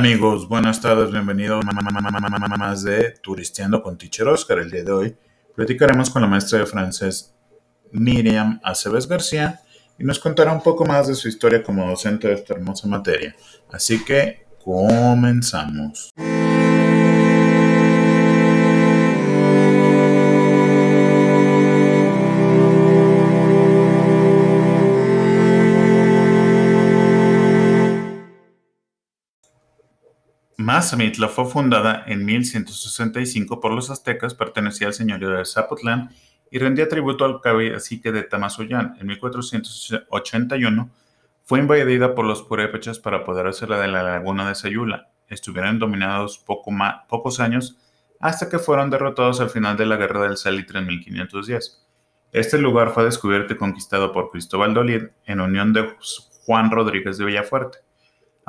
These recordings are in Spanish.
Amigos, buenas tardes, bienvenidos más de Turisteando con Teacher Oscar. El día de hoy platicaremos con la maestra de francés Miriam Aceves García y nos contará un poco más de su historia como docente de esta hermosa materia. Así que comenzamos. Mazamitla fue fundada en 1165 por los aztecas, pertenecía al señorío de Zapotlán y rendía tributo al cacique de Tamazoyán. En 1481 fue invadida por los purépechas para apoderarse de la laguna de Sayula. Estuvieron dominados poco pocos años hasta que fueron derrotados al final de la Guerra del Salitre en 1510. Este lugar fue descubierto y conquistado por Cristóbal Dolid en unión de Juan Rodríguez de Villafuerte.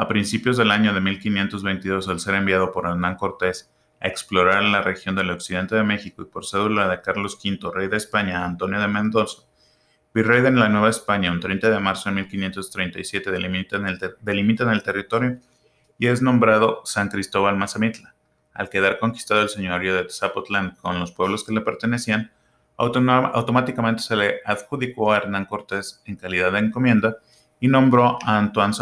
A principios del año de 1522, al ser enviado por Hernán Cortés a explorar la región del occidente de México y por cédula de Carlos V, rey de España, Antonio de Mendoza, virrey de la Nueva España, un 30 de marzo de 1537 delimitan el, delimitan el territorio y es nombrado San Cristóbal Mazamitla. Al quedar conquistado el señorío de Zapotlán con los pueblos que le pertenecían, automáticamente se le adjudicó a Hernán Cortés en calidad de encomienda y nombró a Antoine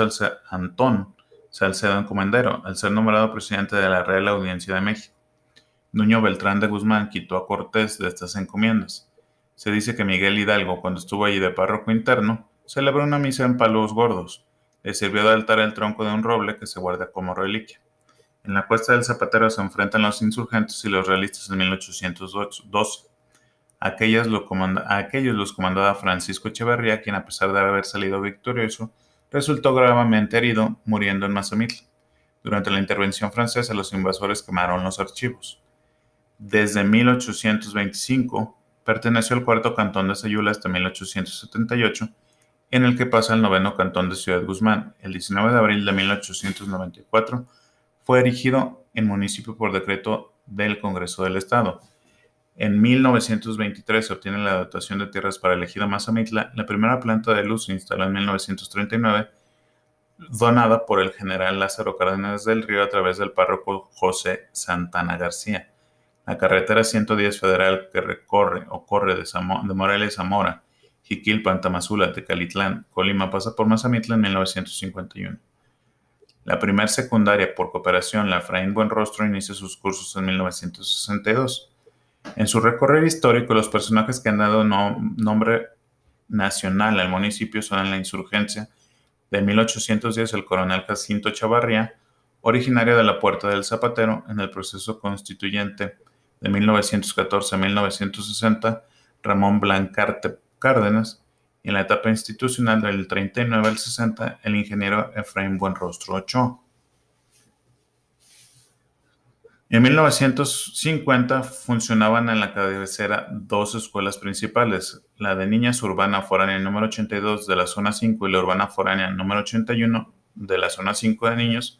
Antón Salcedo Encomendero al ser nombrado presidente de la Real Audiencia de México. Nuño Beltrán de Guzmán quitó a Cortés de estas encomiendas. Se dice que Miguel Hidalgo, cuando estuvo allí de párroco interno, celebró una misa en palos gordos. Le sirvió de altar el tronco de un roble que se guarda como reliquia. En la cuesta del Zapatero se enfrentan los insurgentes y los realistas en 1812. Aquellos, lo aquellos los comandaba Francisco Echeverría, quien a pesar de haber salido victorioso, resultó gravemente herido, muriendo en Mazamitla. Durante la intervención francesa, los invasores quemaron los archivos. Desde 1825, perteneció al cuarto cantón de Sayula hasta 1878, en el que pasa el noveno cantón de Ciudad Guzmán. El 19 de abril de 1894 fue erigido en municipio por decreto del Congreso del Estado. En 1923 se obtiene la dotación de tierras para el ejido Mazamitla. La primera planta de luz se instaló en 1939, donada por el general Lázaro Cárdenas del Río a través del párroco José Santana García. La carretera 110 federal que recorre o corre de, de Morelia Zamora, Jiquilpan, Tamazula, Tecalitlán, Colima pasa por Mazamitla en 1951. La primera secundaria por cooperación, la Efraín Buenrostro, inicia sus cursos en 1962. En su recorrido histórico, los personajes que han dado nombre nacional al municipio son en la insurgencia de 1810 el coronel Jacinto Chavarría, originario de la Puerta del Zapatero, en el proceso constituyente de 1914 a 1960, Ramón Blancarte Cárdenas, y en la etapa institucional del 39 al 60, el ingeniero Efraín Buenrostro Ochoa. En 1950 funcionaban en la cabecera dos escuelas principales, la de Niñas Urbana Foránea número 82 de la zona 5 y la Urbana Foránea número 81 de la zona 5 de niños,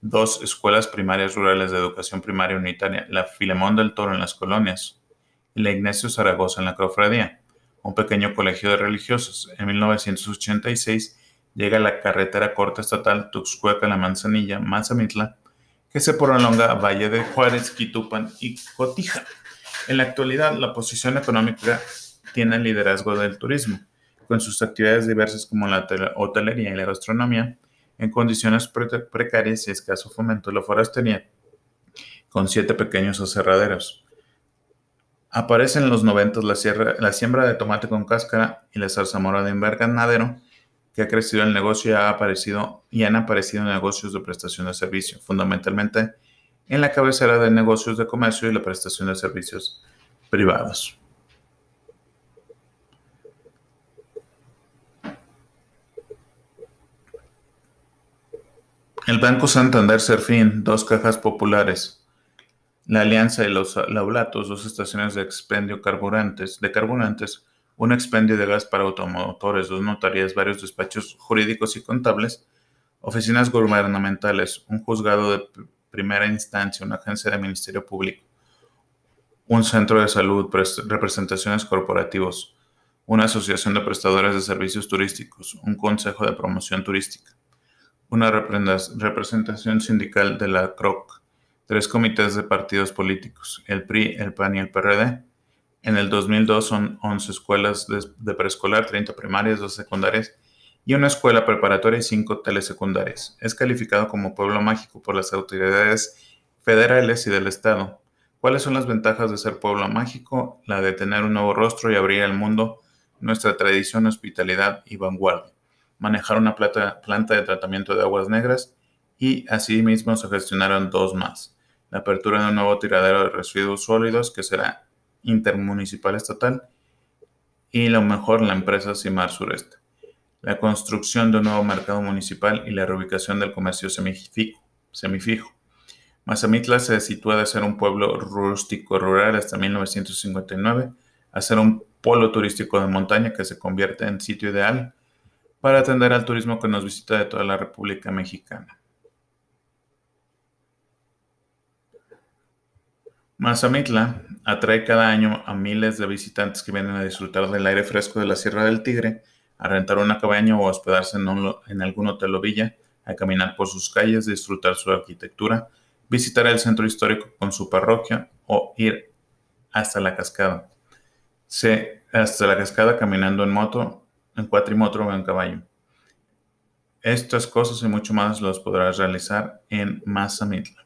dos escuelas primarias rurales de educación primaria unitaria, la Filemón del Toro en las colonias y la Ignacio Zaragoza en la cofradía, un pequeño colegio de religiosos. En 1986 llega la carretera corta estatal Tuxcueca-La Manzanilla, Mazamitla, que se prolonga a Valle de Juárez, Quitupan y Cotija. En la actualidad, la posición económica tiene el liderazgo del turismo, con sus actividades diversas como la hotelería y la gastronomía, en condiciones precarias y escaso fomento la forestería, con siete pequeños aserraderos. Aparece en los 90 la, la siembra de tomate con cáscara y la zarzamora de invernadero, que ha crecido el negocio y, ha aparecido, y han aparecido negocios de prestación de servicio, fundamentalmente en la cabecera de negocios de comercio y la prestación de servicios privados. El Banco Santander Serfín, dos cajas populares. La Alianza de los Laulatos, dos estaciones de expendio de carburantes, un expendio de gas para automotores, dos notarías, varios despachos jurídicos y contables, oficinas gubernamentales, un juzgado de primera instancia, una agencia de ministerio público, un centro de salud, representaciones corporativos, una asociación de prestadores de servicios turísticos, un consejo de promoción turística, una representación sindical de la CROC, tres comités de partidos políticos, el PRI, el PAN y el PRD. En el 2002 son 11 escuelas de, preescolar, 30 primarias, 2 secundarias y una escuela preparatoria y 5 telesecundarias. Es calificado como pueblo mágico por las autoridades federales y del Estado. ¿Cuáles son las ventajas de ser pueblo mágico? La de tener un nuevo rostro y abrir al mundo nuestra tradición, hospitalidad y vanguardia. Manejar una planta, planta de tratamiento de aguas negras y asimismo se gestionaron dos más. La apertura de un nuevo tiradero de residuos sólidos que será intermunicipal estatal y lo mejor la empresa Cimar Sureste. La construcción de un nuevo mercado municipal y la reubicación del comercio semifijo. semifijo. Mazamitla se sitúa de ser un pueblo rústico rural hasta 1959 a ser un polo turístico de montaña que se convierte en sitio ideal para atender al turismo que nos visita de toda la República Mexicana. Mazamitla atrae cada año a miles de visitantes que vienen a disfrutar del aire fresco de la Sierra del Tigre, a rentar una cabaña o hospedarse en, algún hotel o villa, a caminar por sus calles, disfrutar su arquitectura, visitar el centro histórico con su parroquia o ir hasta la cascada. Se, hasta la cascada caminando en moto, en cuatrimotro o en caballo. Estas cosas y mucho más los podrás realizar en Mazamitla.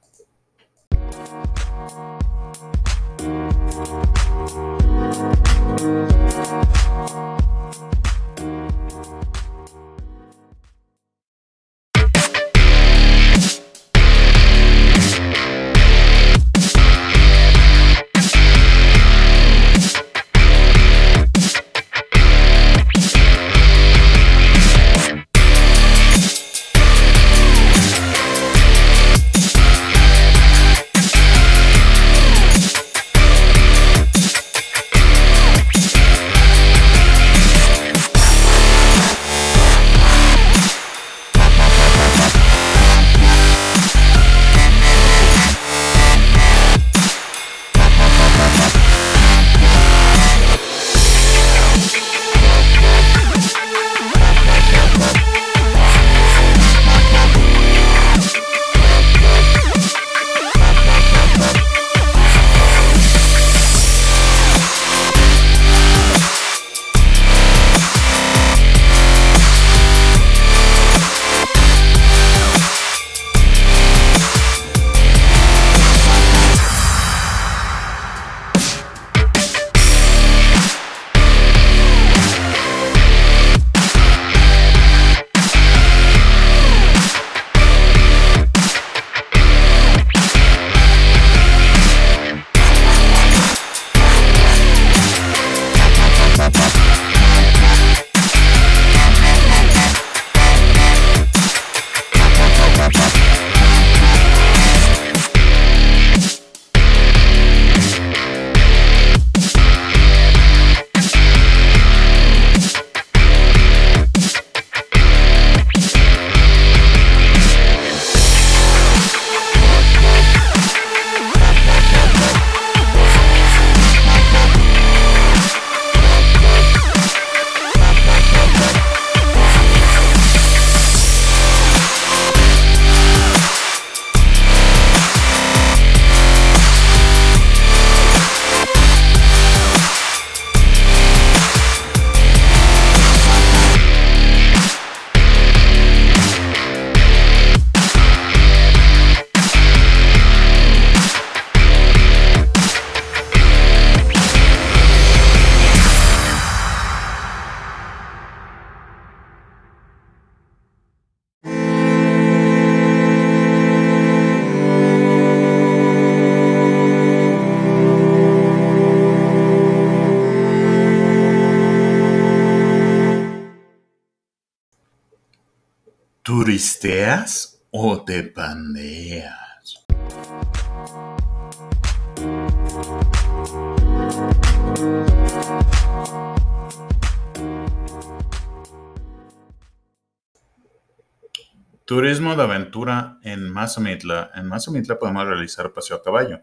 Turismo de aventura en Mazamitla. En Mazamitla podemos realizar paseo a caballo.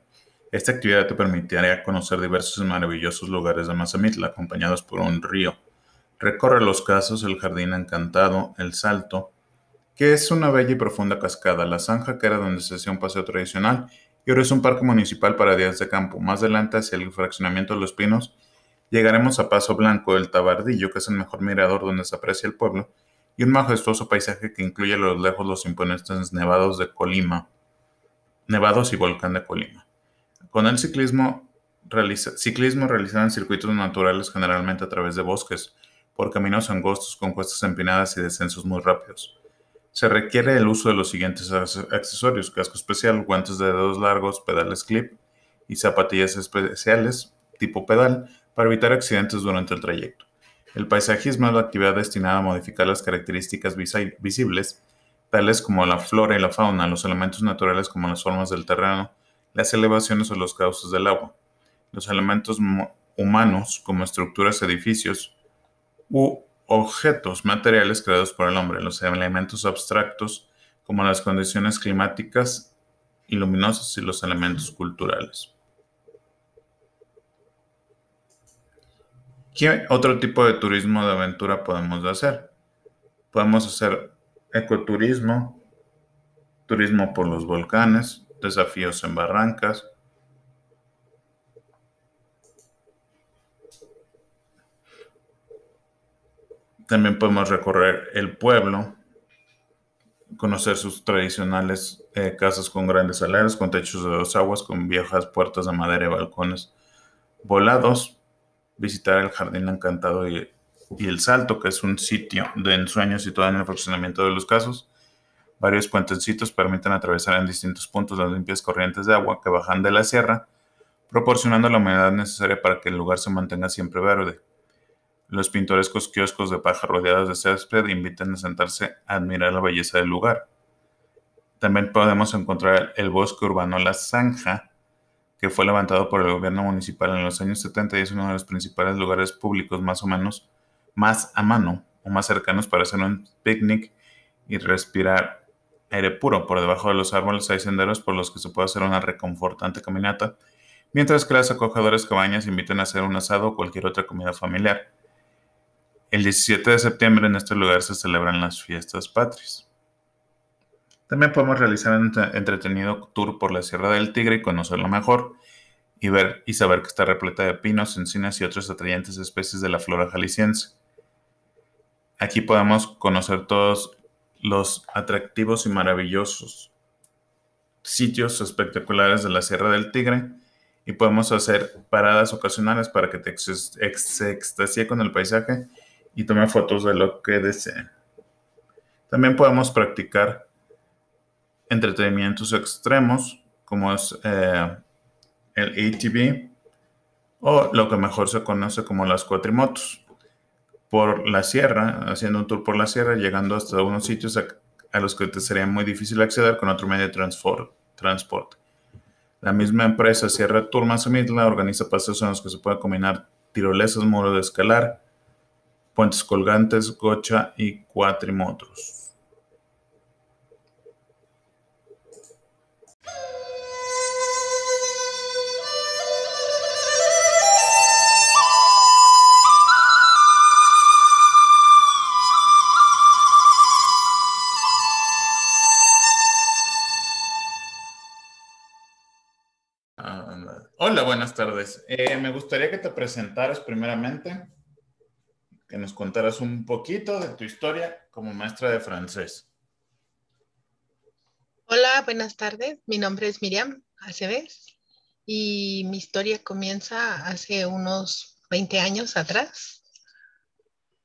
Esta actividad te permitirá conocer diversos y maravillosos lugares de Mazamitla acompañados por un río. Recorre los casos, el jardín encantado, el salto, que es una bella y profunda cascada. La zanja, que era donde se hacía un paseo tradicional, y ahora es un parque municipal para días de campo. Más adelante, hacia el fraccionamiento de Los Pinos, llegaremos a Paso Blanco, el Tabardillo, que es el mejor mirador donde se aprecia el pueblo, y un majestuoso paisaje que incluye a lo lejos los imponentes nevados de Colima, nevados y volcán de Colima. Con el ciclismo, ciclismo realizado en circuitos naturales generalmente a través de bosques, por caminos angostos con cuestas empinadas y descensos muy rápidos. Se requiere el uso de los siguientes accesorios, casco especial, guantes de dedos largos, pedales clip y zapatillas especiales tipo pedal para evitar accidentes durante el trayecto. El paisajismo es la actividad destinada a modificar las características visibles, tales como la flora y la fauna, los elementos naturales como las formas del terreno, las elevaciones o los cauces del agua, los elementos humanos como estructuras, edificios u objetos materiales creados por el hombre, los elementos abstractos como las condiciones climáticas y luminosas y los elementos culturales. ¿Qué otro tipo de turismo de aventura podemos hacer? Podemos hacer ecoturismo, turismo por los volcanes, desafíos en barrancas, También podemos recorrer el pueblo, conocer sus tradicionales eh, casas con grandes aleras, con techos de dos aguas, con viejas puertas de madera y balcones volados, visitar el Jardín Encantado y, el Salto, que es un sitio de ensueño situado en el fraccionamiento de los casos. Varios puentecitos permiten atravesar en distintos puntos las limpias corrientes de agua que bajan de la sierra, proporcionando la humedad necesaria para que el lugar se mantenga siempre verde. Los pintorescos kioscos de paja rodeados de césped invitan a sentarse a admirar la belleza del lugar. También podemos encontrar el bosque urbano La Zanja, que fue levantado por el gobierno municipal en los años 70 y es uno de los principales lugares públicos más o menos más a mano o más cercanos para hacer un picnic y respirar aire puro. Por debajo de los árboles hay senderos por los que se puede hacer una reconfortante caminata, mientras que las acogedoras cabañas invitan a hacer un asado o cualquier otra comida familiar. El 17 de septiembre en este lugar se celebran las fiestas patrias. También podemos realizar un entretenido tour por la Sierra del Tigre y conocerlo mejor y ver y saber que está repleta de pinos, encinas y otras atrayentes especies de la flora jalisciense. Aquí podemos conocer todos los atractivos y maravillosos sitios espectaculares de la Sierra del Tigre y podemos hacer paradas ocasionales para que te se extasie con el paisaje y tome fotos de lo que deseen. También podemos practicar entretenimientos extremos como es eh, el ATV o lo que mejor se conoce como las cuatrimotos. Por la sierra, haciendo un tour por la sierra, llegando hasta unos sitios a, los que te sería muy difícil acceder con otro medio de transporte. La misma empresa Sierra Tour Mazamitla organiza paseos en los que se puede combinar tirolesas, muro de escalar, puentes colgantes, gocha y cuatrimotros. Tardes. Eh, me gustaría que te presentaras primeramente que nos contaras un poquito de tu historia como maestra de francés. Hola, buenas tardes. Mi nombre es Miriam Aceves y mi historia comienza hace unos 20 años atrás,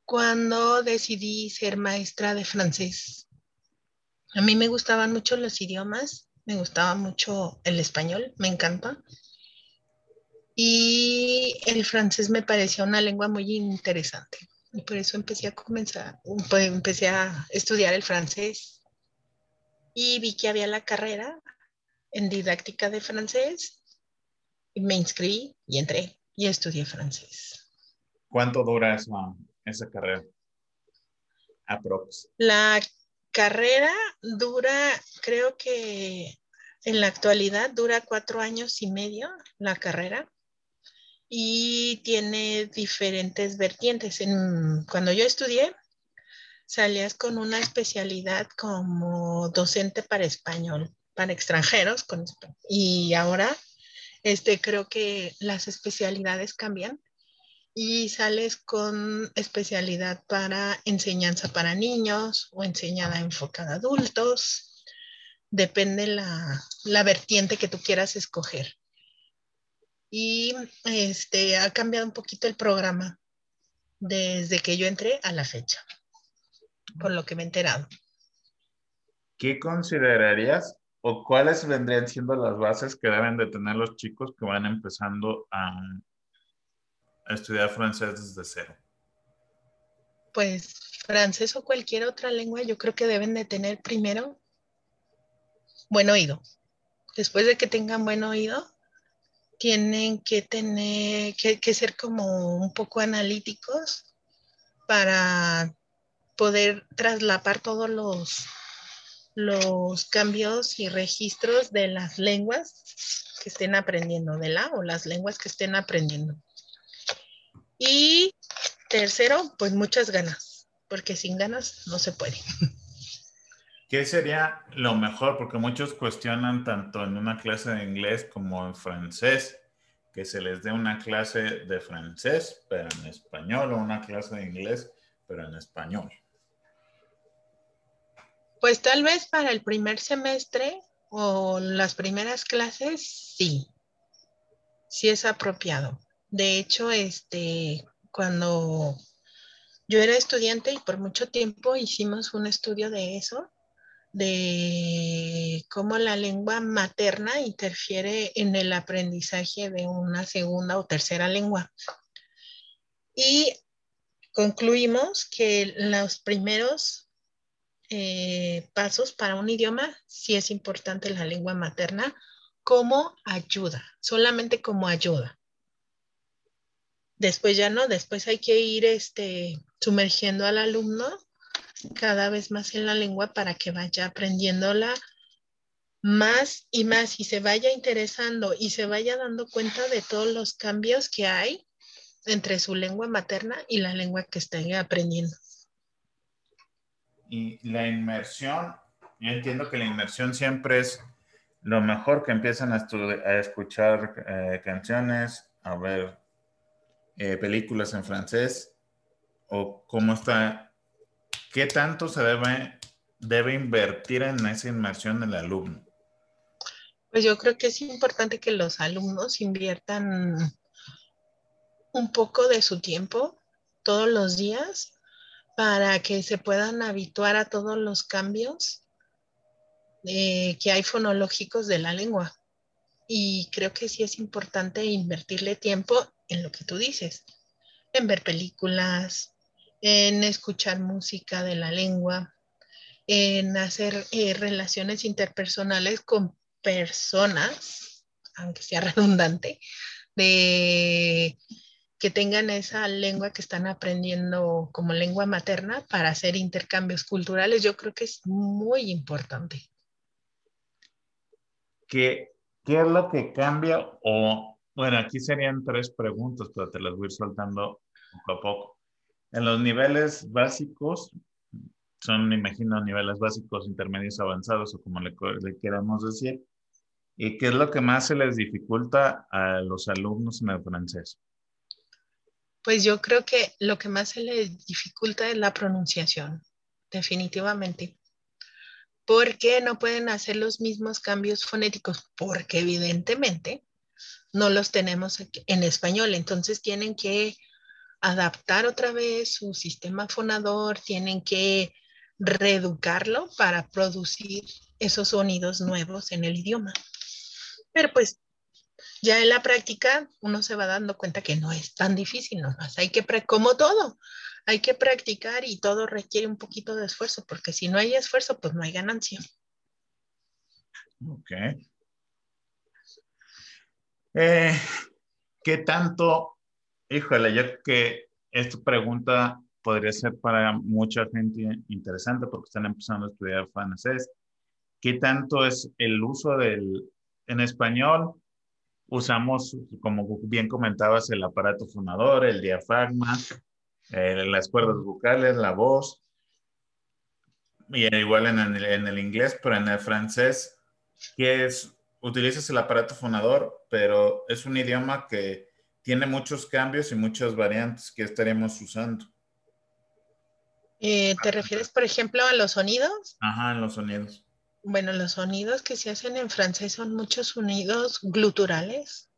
cuando decidí ser maestra de francés. A mí me gustaban mucho los idiomas, me gustaba mucho el español, me encanta. Y el francés me parecía una lengua muy interesante. Y por eso empecé a comenzar, pues, empecé a estudiar el francés. Y vi que había la carrera en didáctica de francés. Y me inscribí y entré y estudié francés. ¿Cuánto dura esa, esa carrera? Aprox. La carrera dura, creo que en la actualidad dura cuatro años y medio la carrera y tiene diferentes vertientes. En, cuando yo estudié, salías con una especialidad como docente para español, para extranjeros, con, y ahora este, creo que las especialidades cambian y sales con especialidad para enseñanza para niños o enseñada enfocada a adultos. Depende la, la vertiente que tú quieras escoger. Y este, ha cambiado un poquito el programa desde que yo entré a la fecha, por lo que me he enterado. ¿Qué considerarías o cuáles vendrían siendo las bases que deben de tener los chicos que van empezando a, estudiar francés desde cero? Pues francés o cualquier otra lengua, yo creo que deben de tener primero buen oído. Después de que tengan buen oído, tienen que tener que, que ser como un poco analíticos para poder traslapar todos los, los cambios y registros de las lenguas que estén aprendiendo, de la o las lenguas que estén aprendiendo. Y tercero, pues muchas ganas, porque sin ganas no se puede. ¿Qué sería lo mejor? Porque muchos cuestionan tanto en una clase de inglés como en francés, que se les dé una clase de francés, pero en español, o una clase de inglés, pero en español. Pues tal vez para el primer semestre o las primeras clases, sí, sí es apropiado. De hecho, este, cuando yo era estudiante y por mucho tiempo hicimos un estudio de eso, de cómo la lengua materna interfiere en el aprendizaje de una segunda o tercera lengua. Y concluimos que los primeros eh, pasos para un idioma, sí es importante la lengua materna como ayuda, solamente como ayuda. Después ya no, después hay que ir este, sumergiendo al alumno cada vez más en la lengua para que vaya aprendiéndola más y más y se vaya interesando y se vaya dando cuenta de todos los cambios que hay entre su lengua materna y la lengua que está aprendiendo. Y la inmersión, yo entiendo que la inmersión siempre es lo mejor que empiezan a, a escuchar eh, canciones, a ver eh, películas en francés, o cómo está, qué tanto se debe, debe invertir en esa inmersión del alumno. Pues yo creo que es importante que los alumnos inviertan un poco de su tiempo todos los días para que se puedan habituar a todos los cambios eh, que hay fonológicos de la lengua. Y creo que sí es importante invertirle tiempo en lo que tú dices, en ver películas, en escuchar música de la lengua, en hacer eh, relaciones interpersonales con personas, aunque sea redundante, de que tengan esa lengua que están aprendiendo como lengua materna para hacer intercambios culturales, yo creo que es muy importante. ¿Qué, qué es lo que cambia? O, bueno, aquí serían tres preguntas, pero te las voy a ir soltando poco a poco. En los niveles básicos, son, imagino, niveles básicos, intermedios, avanzados, o como le, le queramos decir. ¿Y qué es lo que más se les dificulta a los alumnos en el francés? Pues yo creo que lo que más se les dificulta es la pronunciación, definitivamente. Porque no pueden hacer los mismos cambios fonéticos? Porque evidentemente no los tenemos en español. Entonces tienen que adaptar otra vez su sistema fonador, tienen que reeducarlo para producir esos sonidos nuevos en el idioma. Pero pues ya en la práctica uno se va dando cuenta que no es tan difícil, nomás hay que, como todo, hay que practicar y todo requiere un poquito de esfuerzo, porque si no hay esfuerzo, pues no hay ganancia. Ok. Eh, ¿Qué tanto, híjole, yo que esta pregunta podría ser para mucha gente interesante porque están empezando a estudiar francés. ¿Qué tanto es el uso del, en español usamos, como bien comentabas, el aparato fonador, el diafragma, eh, las cuerdas vocales, la voz. Y igual en el, en el inglés, pero en el francés, que es, utilizas el aparato fonador, pero es un idioma que tiene muchos cambios y muchas variantes que estaremos usando. Eh, ¿Te refieres, por ejemplo, a los sonidos? Ajá, en los sonidos. Bueno, los sonidos que se hacen en francés son muchos sonidos gluturales,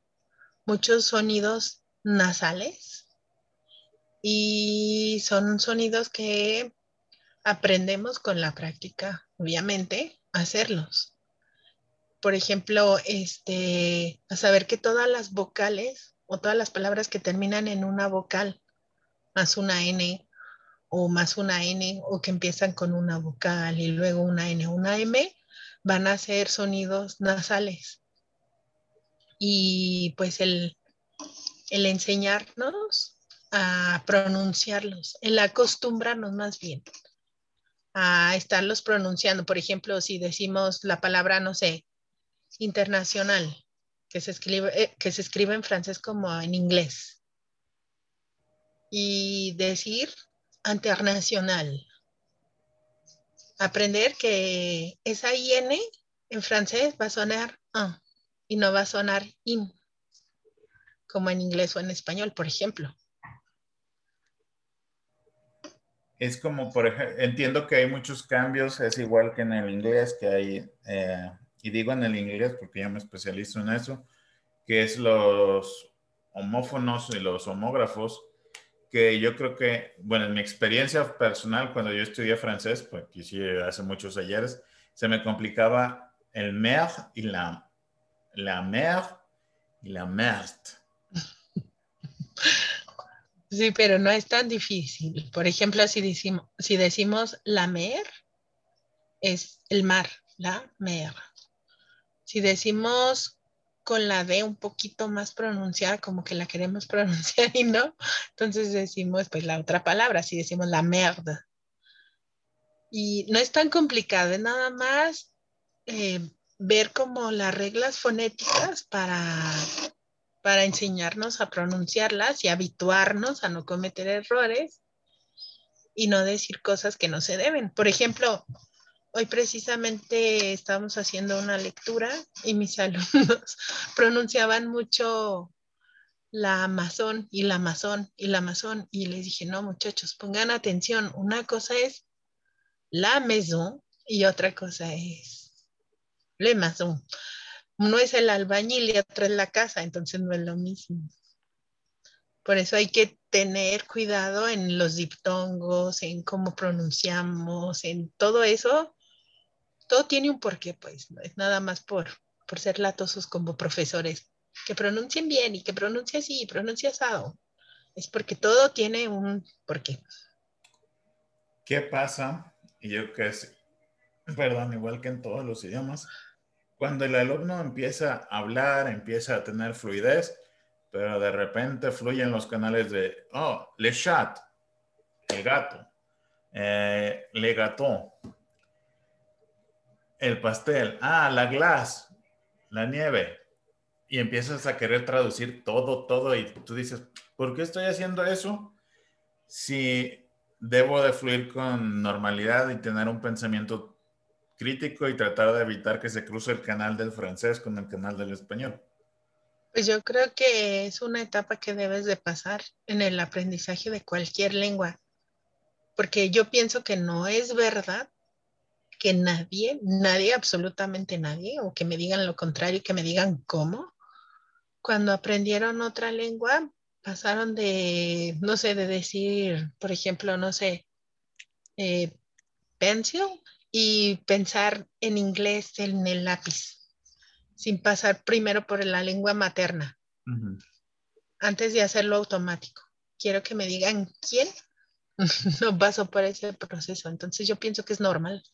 muchos sonidos nasales y son sonidos que aprendemos con la práctica, obviamente, a hacerlos. Por ejemplo, este, a saber que todas las vocales o todas las palabras que terminan en una vocal, más una N, o más una N o que empiezan con una vocal y luego una N una M, van a ser sonidos nasales. Y pues el, el enseñarnos a pronunciarlos, el acostumbrarnos más bien a estarlos pronunciando. Por ejemplo, si decimos la palabra, no sé, internacional, que se escribe, eh, que se escribe en francés como en inglés. Y decir internacional. Aprender que esa IN en francés va a sonar ah y no va a sonar in, como en inglés o en español, por ejemplo. Es como, por ejemplo, entiendo que hay muchos cambios, es igual que en el inglés, que hay, eh, y digo en el inglés porque ya me especializo en eso, que es los homófonos y los homógrafos, que yo creo que, bueno, en mi experiencia personal, cuando yo estudié francés, pues que sí, hace muchos ayeres, se me complicaba el mer y la, la mer y la merde. Sí, pero no es tan difícil. Por ejemplo, si decimos, si decimos la mer, es el mar, la mer. Si decimos con la D un poquito más pronunciada, como que la queremos pronunciar y no. Entonces decimos pues la otra palabra, si decimos la merda. Y no es tan complicado, es nada más eh, ver como las reglas fonéticas para, para enseñarnos a pronunciarlas y habituarnos a no cometer errores y no decir cosas que no se deben. Por ejemplo, Hoy precisamente estábamos haciendo una lectura y mis alumnos pronunciaban mucho la Amazon y la Amazon y la Amazon y les dije, no muchachos, pongan atención, una cosa es la maison y otra cosa es le maison. Uno es el albañil y otro es la casa, entonces no es lo mismo. Por eso hay que tener cuidado en los diptongos, en cómo pronunciamos, en todo eso, todo tiene un porqué, pues, no es nada más por, por ser latosos como profesores, que pronuncien bien y que pronuncien así y pronuncien asado. Es porque todo tiene un porqué. ¿Qué pasa? Y yo que es, perdón, igual que en todos los idiomas, cuando el alumno empieza a hablar, empieza a tener fluidez, pero de repente fluyen los canales de, oh, le chat, el gato, eh, le gato, el pastel, ah, la glass, la nieve. Y empiezas a querer traducir todo, todo y tú dices, ¿por qué estoy haciendo eso? Si debo de fluir con normalidad y tener un pensamiento crítico y tratar de evitar que se cruce el canal del francés con el canal del español. Pues yo creo que es una etapa que debes de pasar en el aprendizaje de cualquier lengua, porque yo pienso que no es verdad que nadie, nadie, absolutamente nadie, o que me digan lo contrario, que me digan cómo, cuando aprendieron otra lengua, pasaron de, no sé, de decir, por ejemplo, no sé, eh, pencil y pensar en inglés en el lápiz, sin pasar primero por la lengua materna, antes de hacerlo automático. Quiero que me digan quién no pasó por ese proceso. Entonces yo pienso que es normal.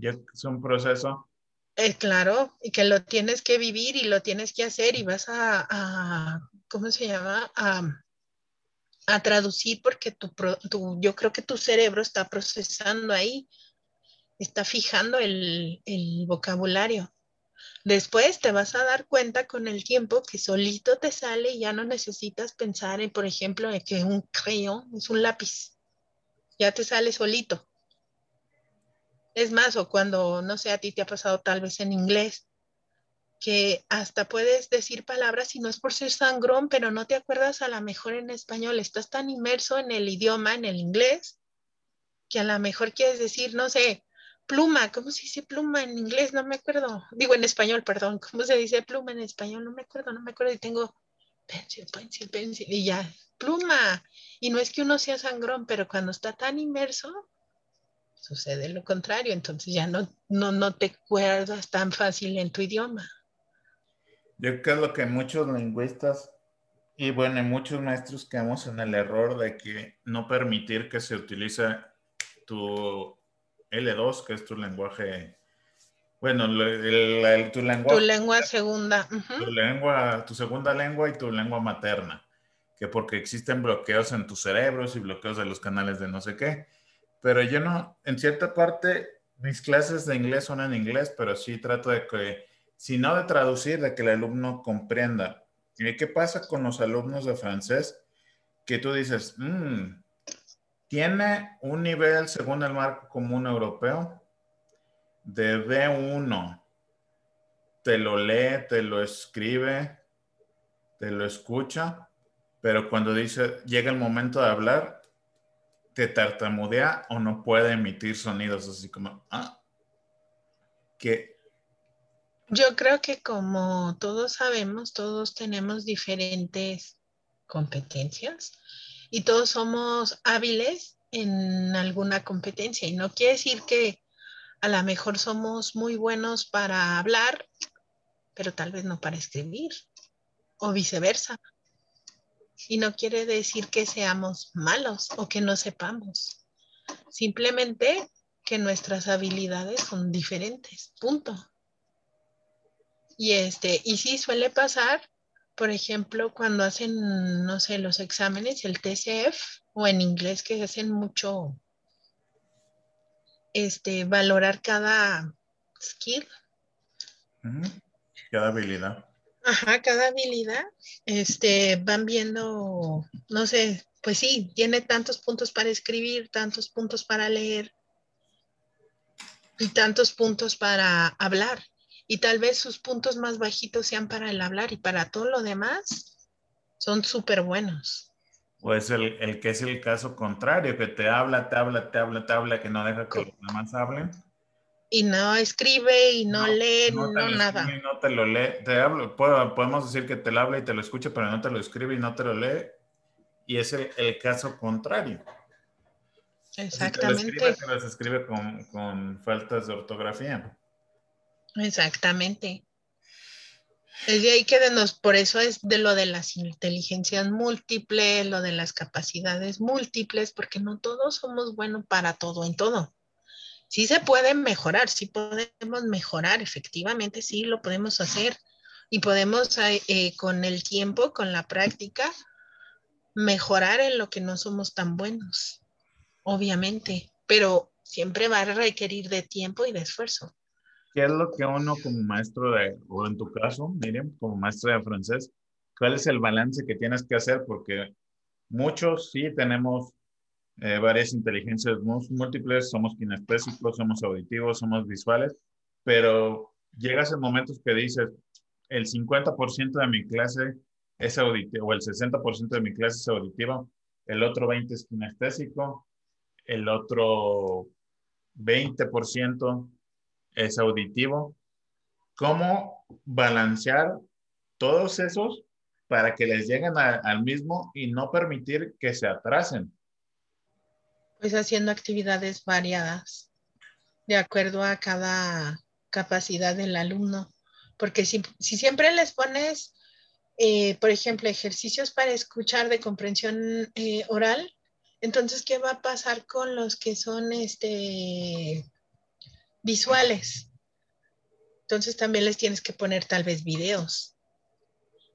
Es un proceso. Es claro, y que lo tienes que vivir y lo tienes que hacer y vas a, ¿cómo se llama? A, traducir porque tu, yo creo que tu cerebro está procesando ahí, está fijando el, el vocabulario. Después te vas a dar cuenta con el tiempo que solito te sale y ya no necesitas pensar en, por ejemplo, que un crayón es un lápiz. Ya te sale solito. Es más, o cuando, no sé, a ti te ha pasado tal vez en inglés, que hasta puedes decir palabras y no es por ser sangrón, pero no te acuerdas a lo mejor en español, estás tan inmerso en el idioma, en el inglés, que a lo mejor quieres decir, no sé, pluma, ¿cómo se dice pluma en inglés? No me acuerdo. Digo en español, perdón, ¿cómo se dice pluma en español? No me acuerdo, no me acuerdo y tengo pencil, pencil, pencil y ya, pluma. Y no es que uno sea sangrón, pero cuando está tan inmerso, sucede lo contrario, entonces ya no, no, no te acuerdas tan fácil en tu idioma. Yo creo que muchos lingüistas y bueno, muchos maestros quedamos en el error de que no permitir que se utilice tu L2, que es tu lenguaje, bueno, tu lengua. Tu lengua segunda. Tu lengua, tu segunda lengua y tu lengua materna. Que porque existen bloqueos en tus cerebros y bloqueos de los canales de no sé qué. Pero yo no, en cierta parte, mis clases de inglés son en inglés, pero sí trato de que sino de traducir, de que el alumno comprenda. ¿Y qué pasa con los alumnos de francés? Que tú dices, mm, tiene un nivel, según el marco común europeo, de B1. Te lo lee, te lo escribe, te lo escucha, pero cuando dice, llega el momento de hablar, tartamudea o no puede emitir sonidos así como, ah, que yo creo que como todos sabemos, todos tenemos diferentes competencias y todos somos hábiles en alguna competencia. Y no quiere decir que a lo mejor somos muy buenos para hablar, pero tal vez no para escribir o viceversa. Y no quiere decir que seamos malos o que no sepamos. Simplemente que nuestras habilidades son diferentes. Punto. Y este, y sí suele pasar, por ejemplo, cuando hacen, no sé, los exámenes, el TCF, o en inglés que hacen mucho, este, valorar cada skill. Cada habilidad. Ajá, cada habilidad, este, van viendo, no sé, pues sí, tiene tantos puntos para escribir, tantos puntos para leer y tantos puntos para hablar y tal vez sus puntos más bajitos sean para el hablar y para todo lo demás son súper buenos. O es el, que es el caso contrario, que te habla, te habla, te habla, te habla, que no deja que los demás hablen. Y no escribe y no, lee, no, nada. no te lo lee, te hablo, podemos decir que te lo habla y te lo escucha, pero no te lo escribe y no te lo lee. Y es el, caso contrario. Exactamente. Si te lo escribe, te escribe con, con faltas de ortografía. Exactamente. Es de ahí que de nos, por eso es de lo de las inteligencias múltiples, lo de las capacidades múltiples, porque no todos somos buenos para todo en todo. Sí se puede mejorar, sí podemos mejorar, efectivamente, sí lo podemos hacer y podemos eh, eh, con el tiempo, con la práctica, mejorar en lo que no somos tan buenos, obviamente, pero siempre va a requerir de tiempo y de esfuerzo. ¿qué es lo que uno como maestro de, o en tu caso, Miriam, como maestra de francés, cuál es el balance que tienes que hacer? Porque muchos sí tenemos eh, varias inteligencias múltiples, somos kinestésicos, somos auditivos, somos visuales, pero llegas en momentos que dices, el 50% de mi clase es auditivo, o el 60% de mi clase es auditiva, el otro 20% es kinestésico, el otro 20% es auditivo. ¿Cómo balancear todos esos para que les lleguen al mismo y no permitir que se atrasen? Pues haciendo actividades variadas, de acuerdo a cada capacidad del alumno. Porque si, siempre les pones, eh, por ejemplo, ejercicios para escuchar de comprensión eh, oral, entonces, ¿qué va a pasar con los que son este, visuales. Entonces también les tienes que poner tal vez videos.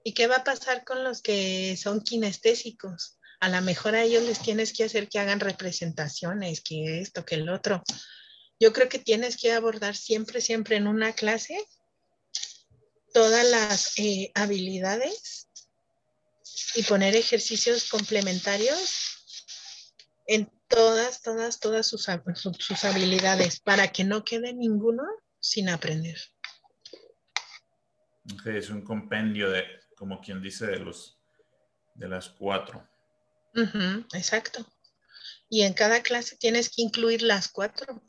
¿Y qué va a pasar con los que son kinestésicos? A lo mejor a ellos les tienes que hacer que hagan representaciones, que esto, que el otro. Yo creo que tienes que abordar siempre, siempre en una clase todas las eh, habilidades y poner ejercicios complementarios en todas, todas, todas sus, sus habilidades para que no quede ninguno sin aprender. es un compendio de, como quien dice, de los de las cuatro. Exacto. Y en cada clase tienes que incluir las cuatro.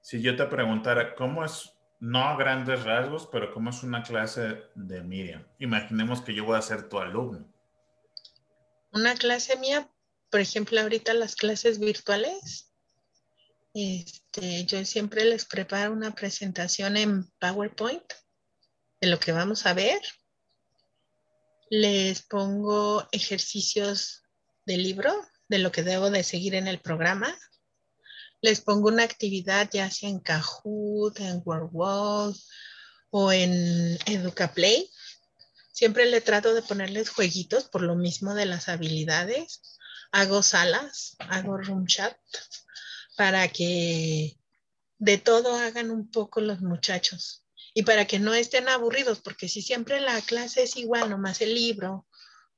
Si yo te preguntara, ¿cómo es, no a grandes rasgos, pero cómo es una clase de Miriam? Imaginemos que yo voy a ser tu alumno. Una clase mía, por ejemplo, ahorita las clases virtuales, este, yo siempre les preparo una presentación en PowerPoint de lo que vamos a ver. Les pongo ejercicios de libro de lo que debo de seguir en el programa. Les pongo una actividad ya sea en Kahoot, en WordWall o en EducaPlay. Siempre le trato de ponerles jueguitos por lo mismo de las habilidades. Hago salas, hago room chat para que de todo hagan un poco los muchachos y para que no estén aburridos, porque si siempre la clase es igual, nomás el libro,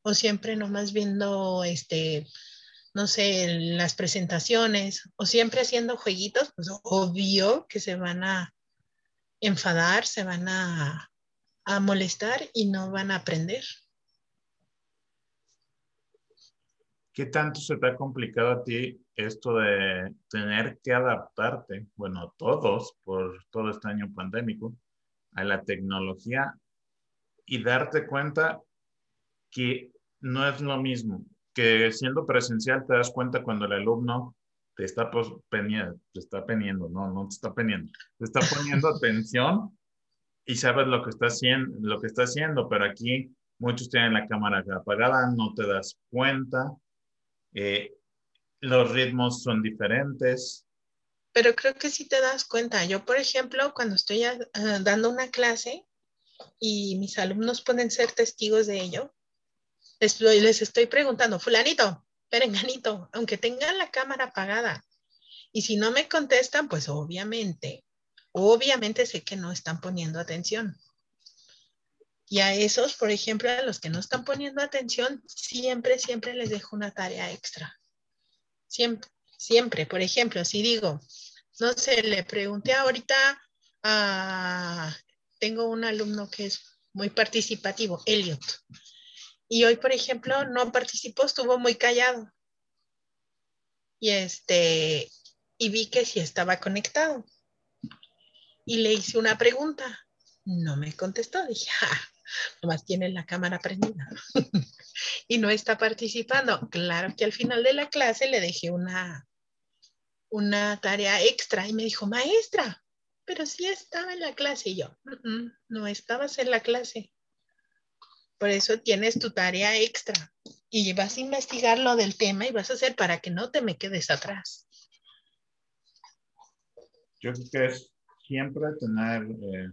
o siempre nomás viendo, este, no sé, las presentaciones, o siempre haciendo jueguitos, pues obvio que se van a enfadar, se van a, a molestar y no van a aprender. ¿Qué tanto se te ha complicado a ti esto de tener que adaptarte, bueno, todos por todo este año pandémico, a la tecnología y darte cuenta que no es lo mismo, que siendo presencial te das cuenta cuando el alumno te está poniendo, te está poniendo, no, no te está poniendo, te está poniendo atención y sabes lo que está haciendo, lo que está haciendo, pero aquí muchos tienen la cámara apagada, no te das cuenta eh, los ritmos son diferentes. Pero creo que sí te das cuenta. Yo, por ejemplo, cuando estoy dando una clase y mis alumnos pueden ser testigos de ello, les, les estoy preguntando, fulanito, perenganito, aunque tengan la cámara apagada, y si no me contestan, pues obviamente, obviamente sé que no están poniendo atención. Y a esos, por ejemplo, a los que no están poniendo atención, siempre, siempre les dejo una tarea extra. Siempre, siempre. Por ejemplo, si digo, no sé, le pregunté ahorita a, tengo un alumno que es muy participativo, Elliot. Y hoy, por ejemplo, no participó, estuvo muy callado. Y este, y vi que sí estaba conectado. Y le hice una pregunta. No me contestó. Dije, ah, nomás tiene la cámara prendida y no está participando. Claro que al final de la clase le dejé una, una tarea extra y me dijo, maestra, pero sí estaba en la clase. Y yo, no estabas en la clase. Por eso tienes tu tarea extra y vas a investigar lo del tema y vas a hacer para que no te me quedes atrás. Yo creo que es siempre tener eh,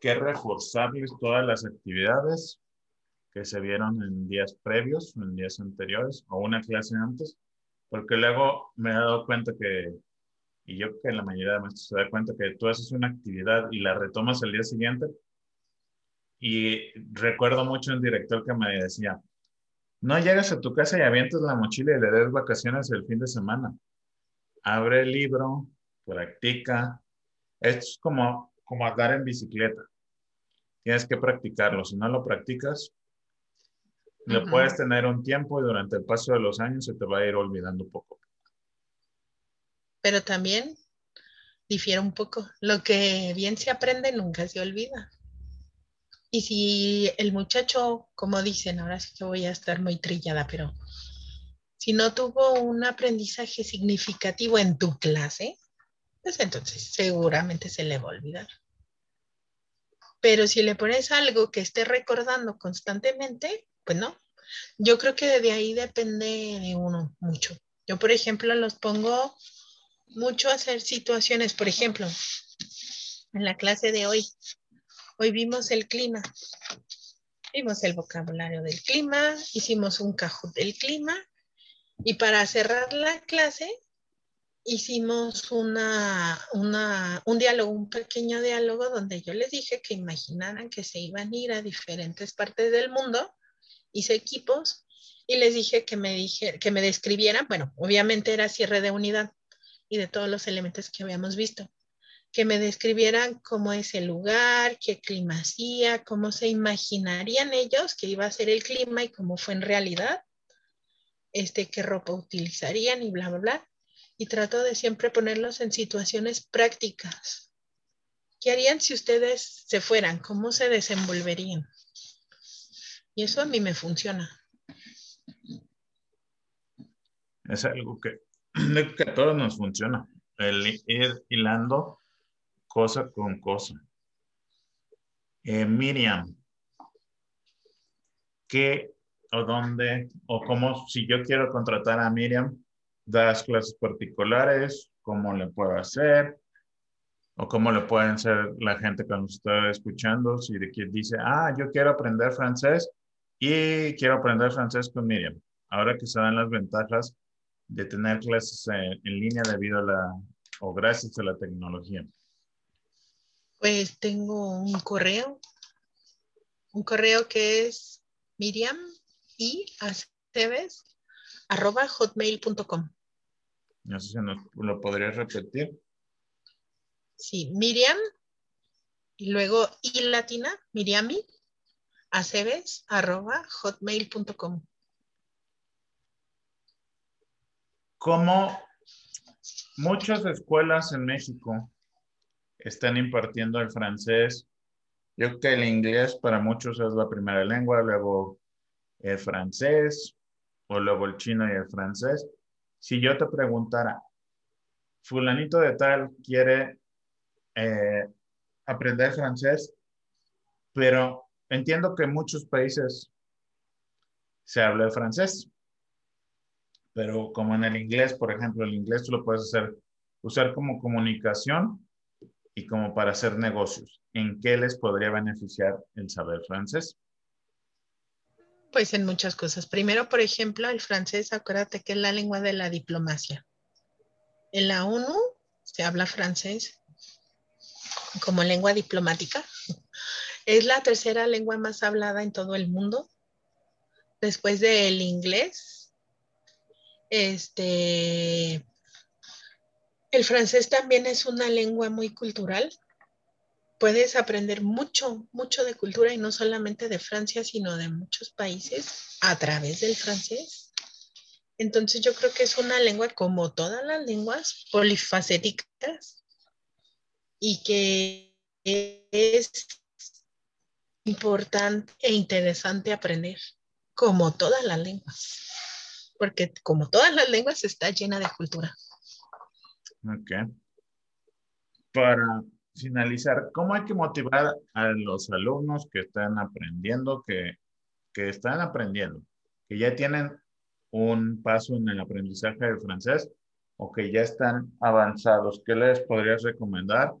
que reforzarles todas las actividades que se vieron en días previos, en días anteriores o una clase antes, porque luego me he dado cuenta que, y yo que la mayoría de maestros se da cuenta que tú haces una actividad y la retomas el día siguiente. Y recuerdo mucho un director que me decía, no llegas a tu casa y avientas la mochila y le des vacaciones el fin de semana. Abre el libro, practica. Es como, como andar en bicicleta tienes que practicarlo. Si no lo practicas, lo puedes tener un tiempo y durante el paso de los años se te va a ir olvidando poco. Pero también difiere un poco. Lo que bien se aprende nunca se olvida. Y si el muchacho, como dicen, ahora sí que voy a estar muy trillada, pero si no tuvo un aprendizaje significativo en tu clase, pues entonces seguramente se le va a olvidar. Pero si le pones algo que esté recordando constantemente, pues no. Yo creo que de ahí depende de uno mucho. Yo, por ejemplo, los pongo mucho a hacer situaciones. Por ejemplo, en la clase de hoy, hoy vimos el clima. Vimos el vocabulario del clima, hicimos un cajón del clima y para cerrar la clase hicimos una, un diálogo, un pequeño diálogo donde yo les dije que imaginaran que se iban a ir a diferentes partes del mundo, hice equipos y les dije que me, dije, que me describieran, bueno, obviamente era cierre de unidad y de todos los elementos que habíamos visto, que me describieran cómo es el lugar, qué clima hacía, cómo se imaginarían ellos que iba a ser el clima y cómo fue en realidad, este, qué ropa utilizarían y bla, bla, bla. Y trato de siempre ponerlos en situaciones prácticas. ¿Qué harían si ustedes se fueran? ¿Cómo se desenvolverían? Y eso a mí me funciona. Es algo que, que a todos nos funciona. El ir hilando cosa con cosa. Eh, Miriam, ¿qué o dónde o cómo, si yo quiero contratar a Miriam, das clases particulares, cómo le puedo hacer, o cómo le pueden hacer la gente que nos está escuchando, si de quien dice, ah, yo quiero aprender francés y quiero aprender francés con Miriam. Ahora que se dan las ventajas de tener clases en, en línea debido a la, o gracias a la tecnología. Pues tengo un correo, un correo que es Miriam y Aceves arroba hotmail.com. No sé si nos lo podrías repetir. Sí, Miriam y luego y latina, Miriami, aceves arroba hotmail.com. Como muchas escuelas en México están impartiendo el francés, yo creo que el inglés para muchos es la primera lengua, luego el francés, o luego el chino y el francés. Si yo te preguntara, fulanito de tal quiere eh, aprender francés, pero entiendo que en muchos países se habla francés, pero como en el inglés, por ejemplo, el inglés tú lo puedes hacer, usar como comunicación y como para hacer negocios. ¿En qué les podría beneficiar el saber francés? Pues en muchas cosas. Primero, por ejemplo, el francés, acuérdate que es la lengua de la diplomacia. En la ONU se habla francés como lengua diplomática. Es la tercera lengua más hablada en todo el mundo, después del inglés. Este, el francés también es una lengua muy cultural puedes aprender mucho, mucho de cultura y no solamente de Francia, sino de muchos países a través del francés. Entonces yo creo que es una lengua como todas las lenguas polifacéticas y que es importante e interesante aprender, como todas las lenguas, porque como todas las lenguas está llena de cultura. Ok. Para finalizar, ¿cómo hay que motivar a los alumnos que están aprendiendo, que, que están aprendiendo, que ya tienen un paso en el aprendizaje del francés o que ya están avanzados? ¿Qué les podrías recomendar?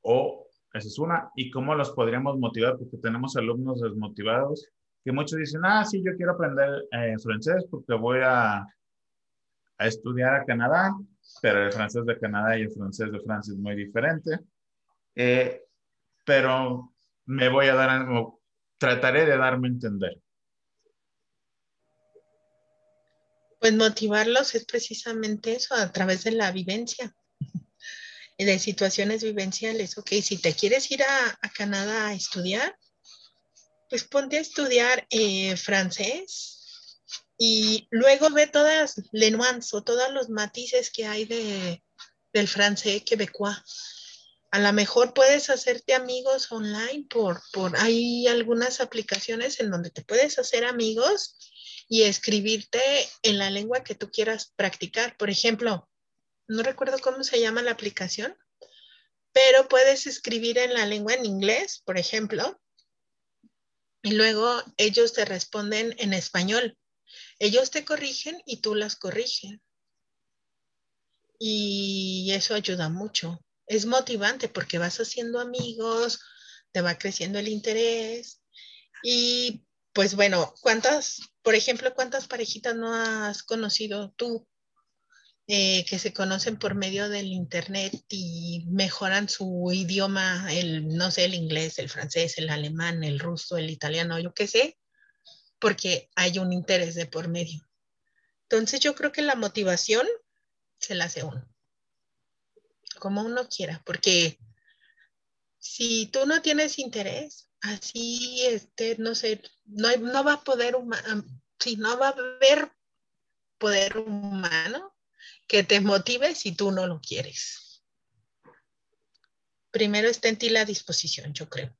O esa es una. ¿Y cómo los podríamos motivar? Porque tenemos alumnos desmotivados que muchos dicen, ah, sí, yo quiero aprender eh, francés porque voy a, a estudiar a Canadá pero el francés de Canadá y el francés de Francia es muy diferente. Eh, pero me voy a dar, trataré de darme a entender. Pues motivarlos es precisamente eso, a través de la vivencia, de situaciones vivenciales. Ok, si te quieres ir a, Canadá a estudiar, pues ponte a estudiar eh, francés, y luego ve todas les nuances o todos los matices que hay de, del francés quebecois. A lo mejor puedes hacerte amigos online por, por, hay algunas aplicaciones en donde te puedes hacer amigos y escribirte en la lengua que tú quieras practicar. Por ejemplo, no recuerdo cómo se llama la aplicación, pero puedes escribir en la lengua en inglés, por ejemplo, y luego ellos te responden en español. Ellos te corrigen y tú las corrigen. Y eso ayuda mucho. Es motivante porque vas haciendo amigos, te va creciendo el interés. Y pues bueno, ¿cuántas, por ejemplo, cuántas parejitas no has conocido tú eh, que se conocen por medio del internet y mejoran su idioma, el, no sé, el inglés, el francés, el alemán, el ruso, el italiano, yo qué sé, porque hay un interés de por medio. Entonces yo creo que la motivación se la hace uno, como uno quiera, porque si tú no tienes interés, así, este, no sé, no, no va a poder, si no va a haber poder humano que te motive si tú no lo quieres. Primero está en ti la disposición, yo creo.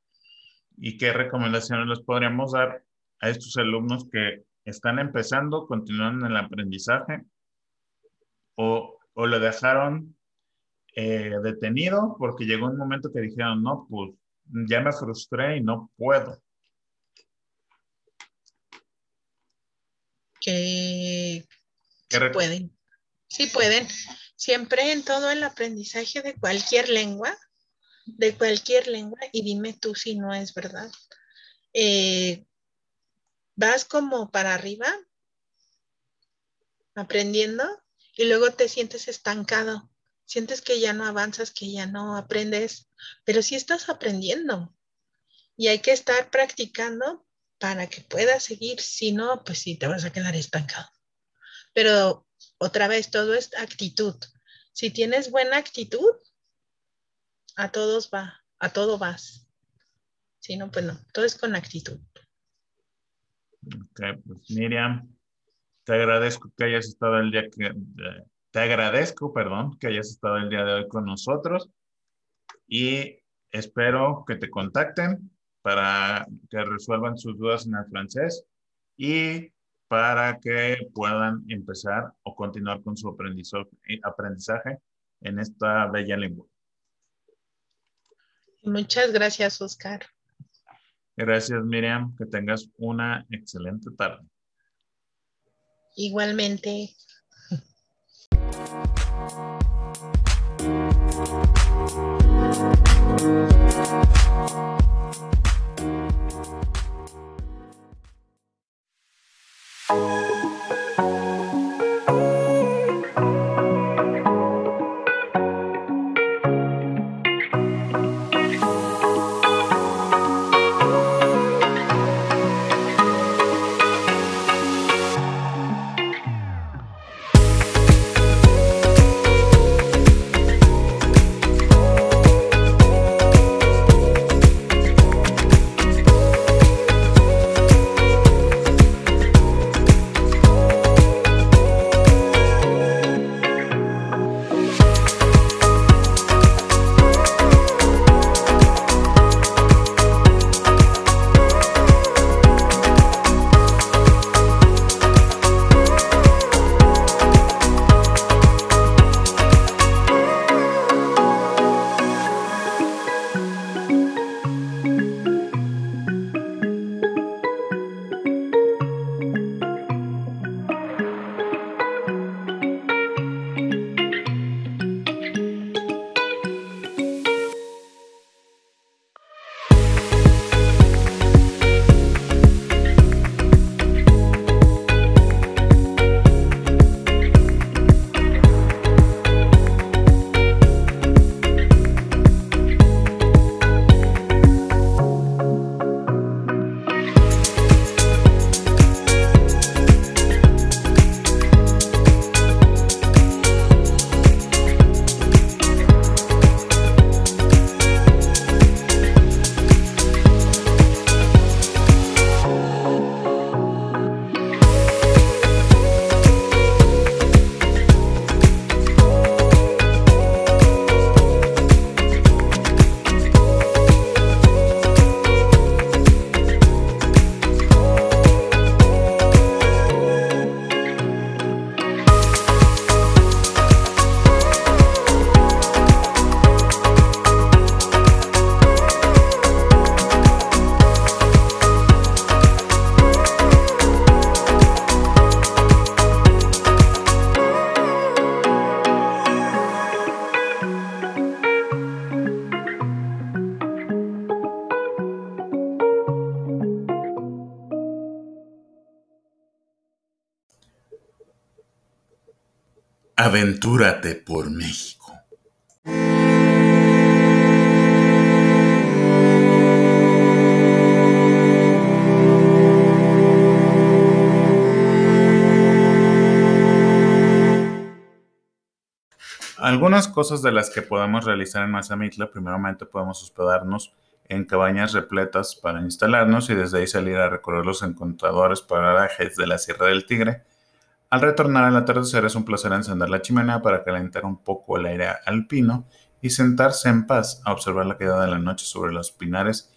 ¿Y qué recomendaciones les podríamos dar a estos alumnos que están empezando, continúan en el aprendizaje o, o lo dejaron eh, detenido porque llegó un momento que dijeron, no, pues ya me frustré y no puedo? Que sí pueden, sí pueden. Siempre en todo el aprendizaje de cualquier lengua, de cualquier lengua, y dime tú si no es verdad. Eh, vas como para arriba, aprendiendo, y luego te sientes estancado. Sientes que ya no avanzas, que ya no aprendes, pero sí estás aprendiendo. Y hay que estar practicando para que puedas seguir. Si no, pues sí, te vas a quedar estancado. Pero otra vez, todo es actitud. Si tienes buena actitud, a todos va, a todo vas. Si no, pues no, todo es con actitud. Ok, pues Miriam, te agradezco que hayas estado el día que, te agradezco, perdón, que hayas estado el día de hoy con nosotros y espero que te contacten para que resuelvan sus dudas en el francés y para que puedan empezar o continuar con su aprendizaje en esta bella lengua. Muchas gracias, Oscar. Gracias, Miriam. Que tengas una excelente tarde. Igualmente. aventúrate por México. Algunas cosas de las que podemos realizar en Mazamitla, primeramente podemos hospedarnos en cabañas repletas para instalarnos y desde ahí salir a recorrer los encontradores parajes de la Sierra del Tigre, al retornar al atardecer es un placer encender la chimenea para calentar un poco el aire alpino y sentarse en paz a observar la quedada de la noche sobre los pinares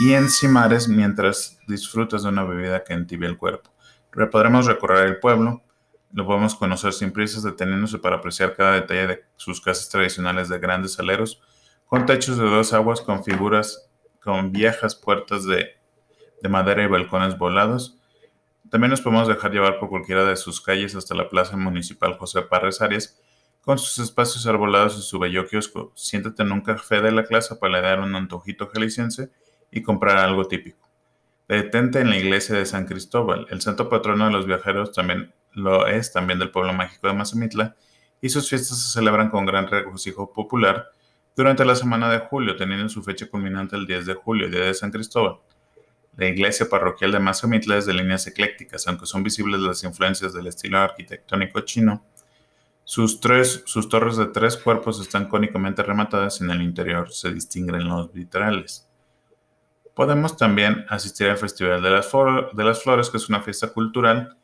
y encimares mientras disfrutas de una bebida que entibia el cuerpo. Podremos recorrer el pueblo, lo podemos conocer sin prisas, deteniéndose para apreciar cada detalle de sus casas tradicionales de grandes aleros, con techos de dos aguas, con figuras, con viejas puertas de madera y balcones volados. También nos podemos dejar llevar por cualquiera de sus calles hasta la Plaza Municipal José Parres Arias, con sus espacios arbolados y su bello kiosco. Siéntate en un café de la clase para dar un antojito jalisciense y comprar algo típico. Detente en la iglesia de San Cristóbal. El santo patrono de los viajeros también lo es, también del pueblo mágico de Mazamitla, y sus fiestas se celebran con gran regocijo popular durante la semana de julio, teniendo su fecha culminante el 10 de julio, Día de San Cristóbal. La iglesia parroquial de Mazamitla es de líneas eclécticas, aunque son visibles las influencias del estilo arquitectónico chino. Sus, tres, sus torres de tres cuerpos están cónicamente rematadas y en el interior se distinguen los vitrales. Podemos también asistir al Festival de las, Flores, que es una fiesta cultural,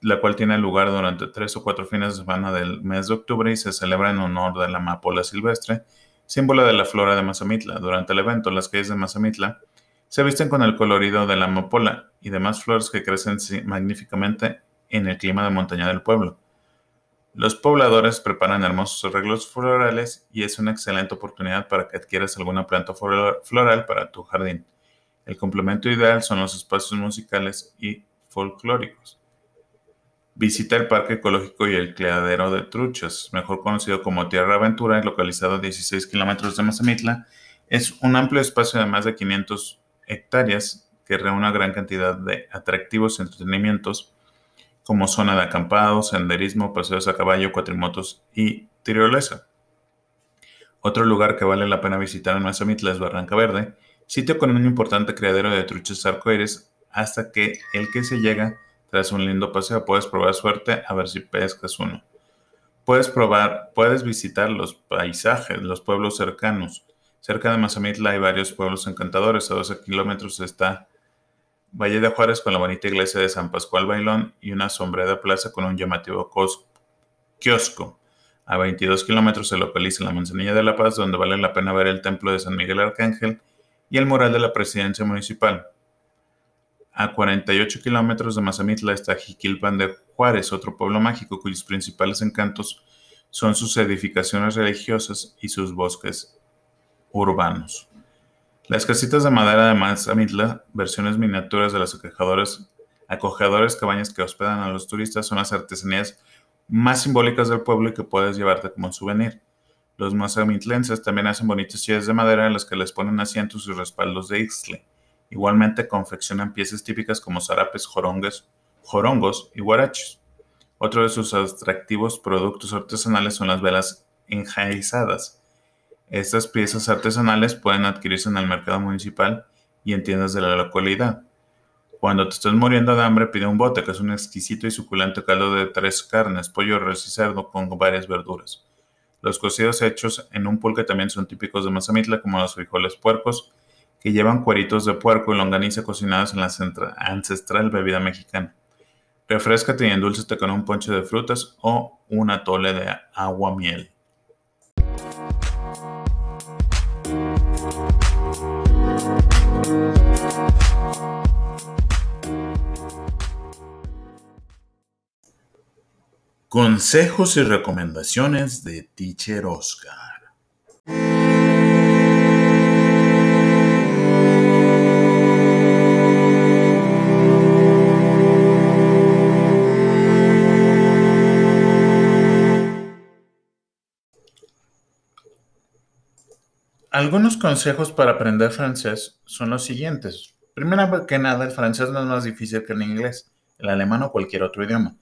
la cual tiene lugar durante tres o cuatro fines de semana del mes de octubre y se celebra en honor de la amapola silvestre, símbolo de la flora de Mazamitla. Durante el evento, las calles de Mazamitla se visten con el colorido de la amapola y demás flores que crecen magníficamente en el clima de montaña del pueblo. Los pobladores preparan hermosos arreglos florales y es una excelente oportunidad para que adquieras alguna planta floral para tu jardín. El complemento ideal son los espacios musicales y folclóricos. Visita el Parque Ecológico y el Criadero de Truchas, mejor conocido como Tierra Aventura, localizado a 16 kilómetros de Mazamitla. Es un amplio espacio de más de 500 hectáreas que reúne gran cantidad de atractivos entretenimientos como zona de acampado, senderismo, paseos a caballo, cuatrimotos y tirolesa. Otro lugar que vale la pena visitar en Mazamitla es Barranca Verde, sitio con un importante criadero de truchas arcoíris, hasta que el que se llega tras un lindo paseo puedes probar suerte a ver si pescas uno. Puedes probar, puedes visitar los paisajes, los pueblos cercanos. Cerca de Mazamitla hay varios pueblos encantadores. A 12 kilómetros está Valle de Juárez con la bonita iglesia de San Pascual Bailón y una sombrera plaza con un llamativo kiosco. A 22 kilómetros se localiza la Manzanilla de la Paz, donde vale la pena ver el templo de San Miguel Arcángel y el mural de la presidencia municipal. A 48 kilómetros de Mazamitla está Jiquilpan de Juárez, otro pueblo mágico cuyos principales encantos son sus edificaciones religiosas y sus bosques urbanos. Las casitas de madera de Mazamitla, versiones miniaturas de las acogedores cabañas que hospedan a los turistas, son las artesanías más simbólicas del pueblo y que puedes llevarte como souvenir. Los mazamitlenses también hacen bonitas sillas de madera en las que les ponen asientos y respaldos de ixtle. Igualmente confeccionan piezas típicas como zarapes, jorongues, jorongos y guarachos. Otro de sus atractivos productos artesanales son las velas enjaizadas. Estas piezas artesanales pueden adquirirse en el mercado municipal y en tiendas de la localidad. Cuando te estés muriendo de hambre, pide un bote, que es un exquisito y suculento caldo de tres carnes, pollo, res y cerdo con varias verduras. Los cocidos hechos en un pulque también son típicos de Mazamitla, como los frijoles puercos, que llevan cueritos de puerco y longaniza cocinados en la ancestral bebida mexicana. Refrescate y endulcete con un ponche de frutas o un atole de agua miel. Consejos y recomendaciones de Teacher Oscar. Algunos consejos para aprender francés son los siguientes. Primero que nada, el francés no es más difícil que el inglés, el alemán o cualquier otro idioma.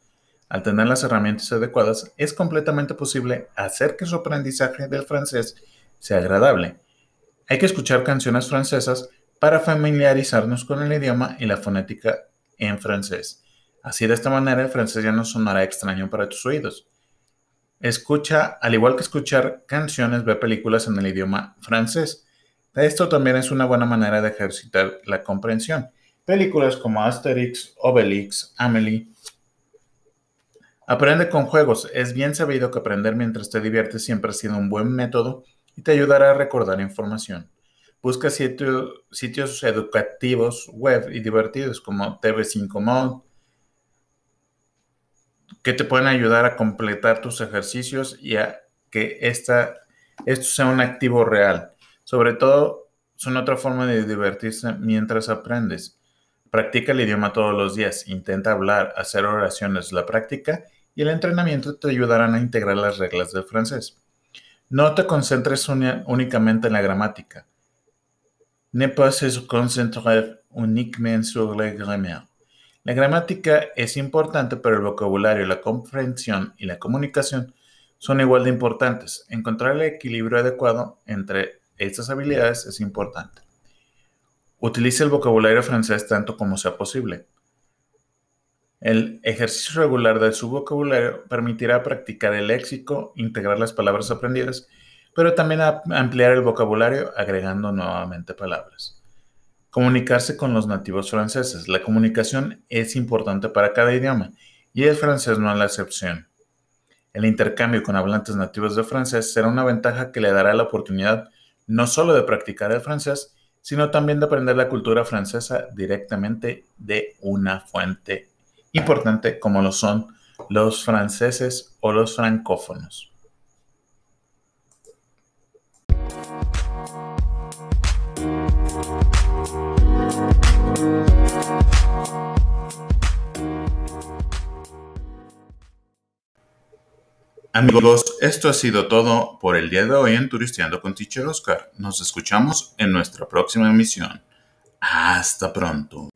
Al tener las herramientas adecuadas, es completamente posible hacer que su aprendizaje del francés sea agradable. Hay que escuchar canciones francesas para familiarizarnos con el idioma y la fonética en francés. Así de esta manera el francés ya no sonará extraño para tus oídos. Escucha, al igual que escuchar canciones, ve películas en el idioma francés. Esto también es una buena manera de ejercitar la comprensión. Películas como Asterix, Obelix, Amelie. Aprende con juegos. Es bien sabido que aprender mientras te diviertes siempre ha sido un buen método y te ayudará a recordar información. Busca sitios educativos web y divertidos como TV5 Mode, que te pueden ayudar a completar tus ejercicios y a que esta, esto sea un activo real. Sobre todo, son otra forma de divertirse mientras aprendes. Practica el idioma todos los días, intenta hablar, hacer oraciones. La práctica y el entrenamiento te ayudarán a integrar las reglas del francés. No te concentres únicamente en la gramática. Ne pas se concentrer uniquement sur la grammaire. La gramática es importante, pero el vocabulario, la comprensión y la comunicación son igual de importantes. Encontrar el equilibrio adecuado entre estas habilidades es importante. Utilice el vocabulario francés tanto como sea posible. El ejercicio regular de su vocabulario permitirá practicar el léxico, integrar las palabras aprendidas, pero también ampliar el vocabulario agregando nuevamente palabras. Comunicarse con los nativos franceses. La comunicación es importante para cada idioma y el francés no es la excepción. El intercambio con hablantes nativos de francés será una ventaja que le dará la oportunidad no solo de practicar el francés, sino también de aprender la cultura francesa directamente de una fuente importante como lo son los franceses o los francófonos. Amigos, esto ha sido todo por el día de hoy en Turisteando con Teacher Oscar. Nos escuchamos en nuestra próxima emisión. Hasta pronto.